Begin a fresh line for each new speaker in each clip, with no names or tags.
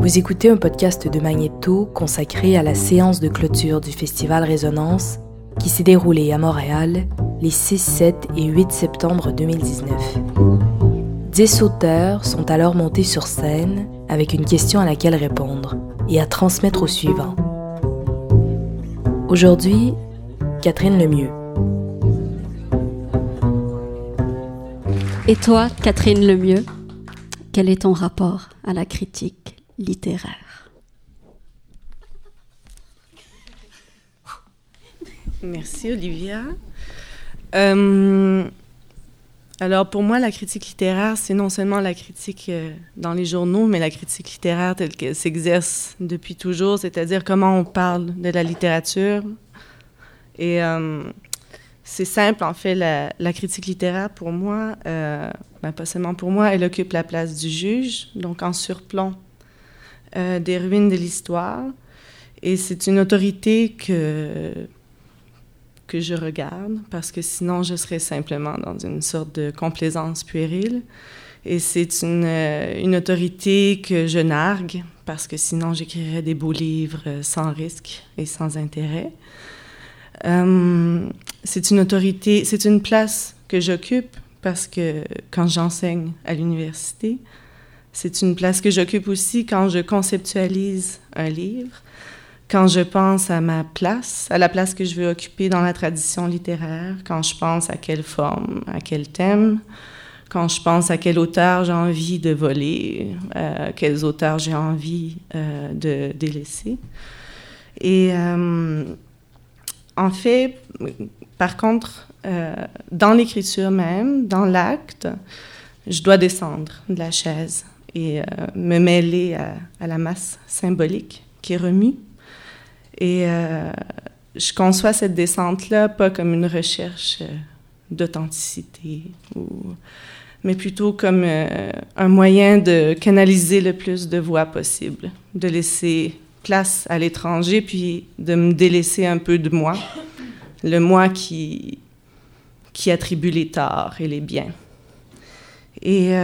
Vous écoutez un podcast de Magneto consacré à la séance de clôture du festival Résonance qui s'est déroulé à Montréal les 6, 7 et 8 septembre 2019. Dix auteurs sont alors montés sur scène avec une question à laquelle répondre et à transmettre au suivant. Aujourd'hui, Catherine Lemieux.
Et toi, Catherine Lemieux, quel est ton rapport à la critique? Littéraire.
Merci Olivia. Euh, alors pour moi, la critique littéraire, c'est non seulement la critique euh, dans les journaux, mais la critique littéraire telle qu'elle s'exerce depuis toujours, c'est-à-dire comment on parle de la littérature. Et euh, c'est simple, en fait, la, critique littéraire, pour moi, ben, pas seulement pour moi, elle occupe la place du juge, donc en surplomb euh, des ruines de l'histoire. Et c'est une autorité que, que je regarde, parce que sinon je serais simplement dans une sorte de complaisance puérile. Et c'est une, euh, une, autorité que je nargue, parce que sinon j'écrirais des beaux livres sans risque et sans intérêt. Euh, c'est une autorité, c'est une place que j'occupe parce que quand j'enseigne à l'université, c'est une place que j'occupe aussi quand je conceptualise un livre, quand je pense à ma place, à la place que je veux occuper dans la tradition littéraire, quand je pense à quelle forme, à quel thème, quand je pense à quel auteur j'ai envie de voler, à quels auteurs j'ai envie euh, de délaisser. Et euh, en fait, par contre, euh, dans l'écriture même, dans l'acte, je dois descendre de la chaise et euh, me mêler à, la masse symbolique qui remue. Et euh, je conçois cette descente-là pas comme une recherche euh, d'authenticité, mais plutôt comme un moyen de canaliser le plus de voix possible, de laisser place à l'étranger, puis de me délaisser un peu de moi, le moi qui, qui attribue les torts et les biens. Et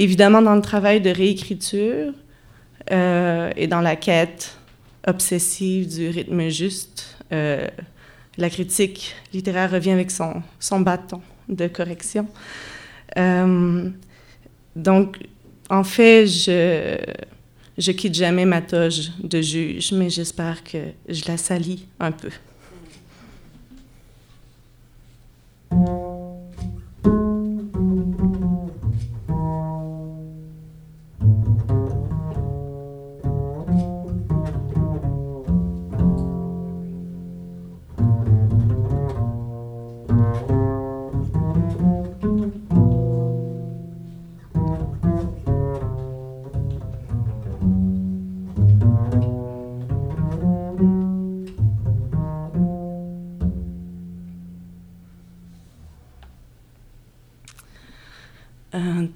évidemment, dans le travail de réécriture euh, et dans la quête obsessive du rythme juste, euh, la critique littéraire revient avec son, bâton de correction. Euh, donc, en fait, je, je quitte jamais ma toge de juge, mais j'espère que je la salis un peu.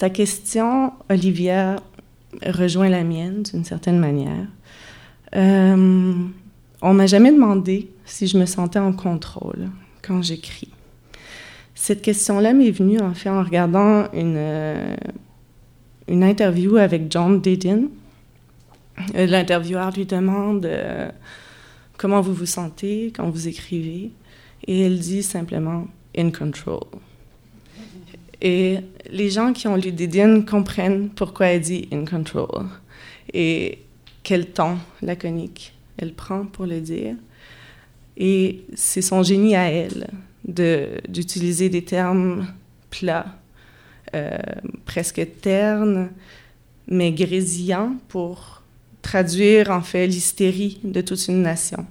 Ta question, Olivia, rejoint la mienne d'une certaine manière. Euh, on m'a jamais demandé si je me sentais en contrôle quand j'écris. Cette question-là m'est venue en fait en regardant une, euh, une interview avec John Didion. Euh, l'intervieweur lui demande comment vous vous sentez quand vous écrivez et elle dit simplement in control. Et les gens qui ont lu Didion comprennent pourquoi elle dit in control et quel ton laconique elle prend pour le dire. Et c'est son génie à elle d'utiliser des termes plats, euh, presque ternes, mais grésillants pour traduire en fait l'hystérie de toute une nation.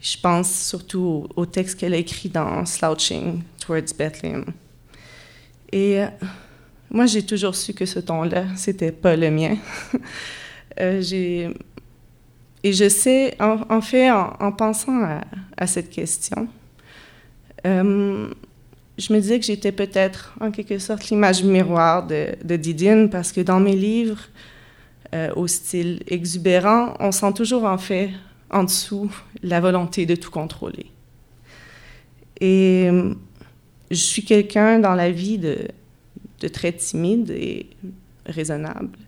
Je pense surtout au texte qu'elle a écrit dans Slouching Towards Bethlehem. Et euh, moi, j'ai toujours su que ce ton-là, c'était pas le mien. euh, et je sais, en, fait, en, pensant à, cette question, euh, je me disais que j'étais peut-être, en quelque sorte, l'image miroir de, de Didine, parce que dans mes livres, au style exubérant, on sent toujours, en fait, en dessous, la volonté de tout contrôler. Et je suis quelqu'un dans la vie de, très timide et raisonnable.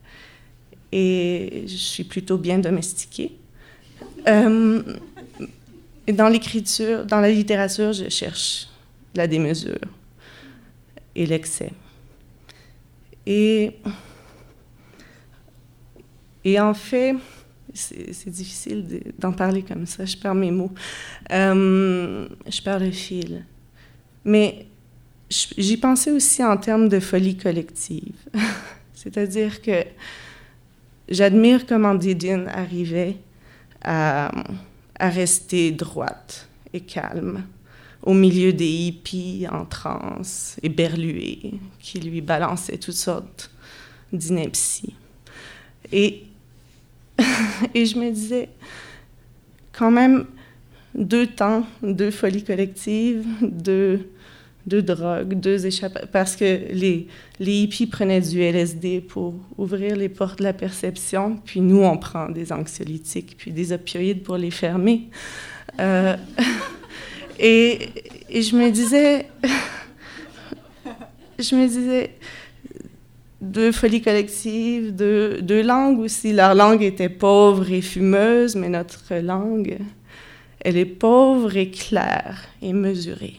et je suis plutôt bien domestiquée. Euh, dans l'écriture, dans la littérature, je cherche la démesure et l'excès. Et, et en fait, c'est difficile d'en parler comme ça, je perds mes mots. Euh, je perds le fil. Mais j'y pensais aussi en termes de folie collective. C'est-à-dire que j'admire comment Didine arrivait à, rester droite et calme au milieu des hippies en transe et berlués qui lui balançaient toutes sortes d'inepties. Et, et je me disais, quand même, deux temps, deux folies collectives, deux drogues, deux échappées, parce que les, les hippies prenaient du LSD pour ouvrir les portes de la perception, puis nous, on prend des anxiolytiques, puis des opioïdes pour les fermer. Euh, et, et, je me disais, je me disais, deux folies collectives, deux, deux langues aussi. Leur langue était pauvre et fumeuse, mais notre langue, elle est pauvre et claire et mesurée.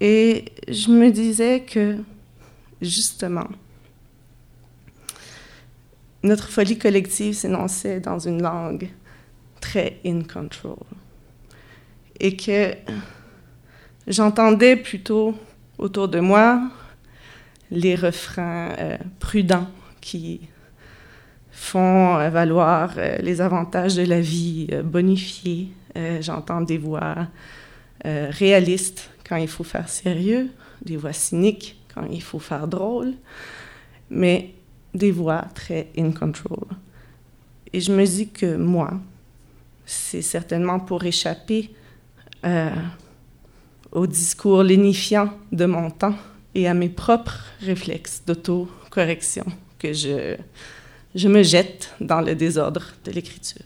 Et je me disais que, justement, notre folie collective s'énonçait dans une langue très in control. Et que j'entendais plutôt autour de moi les refrains euh, prudents qui font valoir euh, les avantages de la vie euh, bonifiée. J'entends des voix réalistes quand il faut faire sérieux, des voix cyniques quand il faut faire drôle, mais des voix très in control. Et je me dis que moi, c'est certainement pour échapper euh, au discours lénifiant de mon temps et à mes propres réflexes d'autocorrection que je me jette dans le désordre de l'écriture.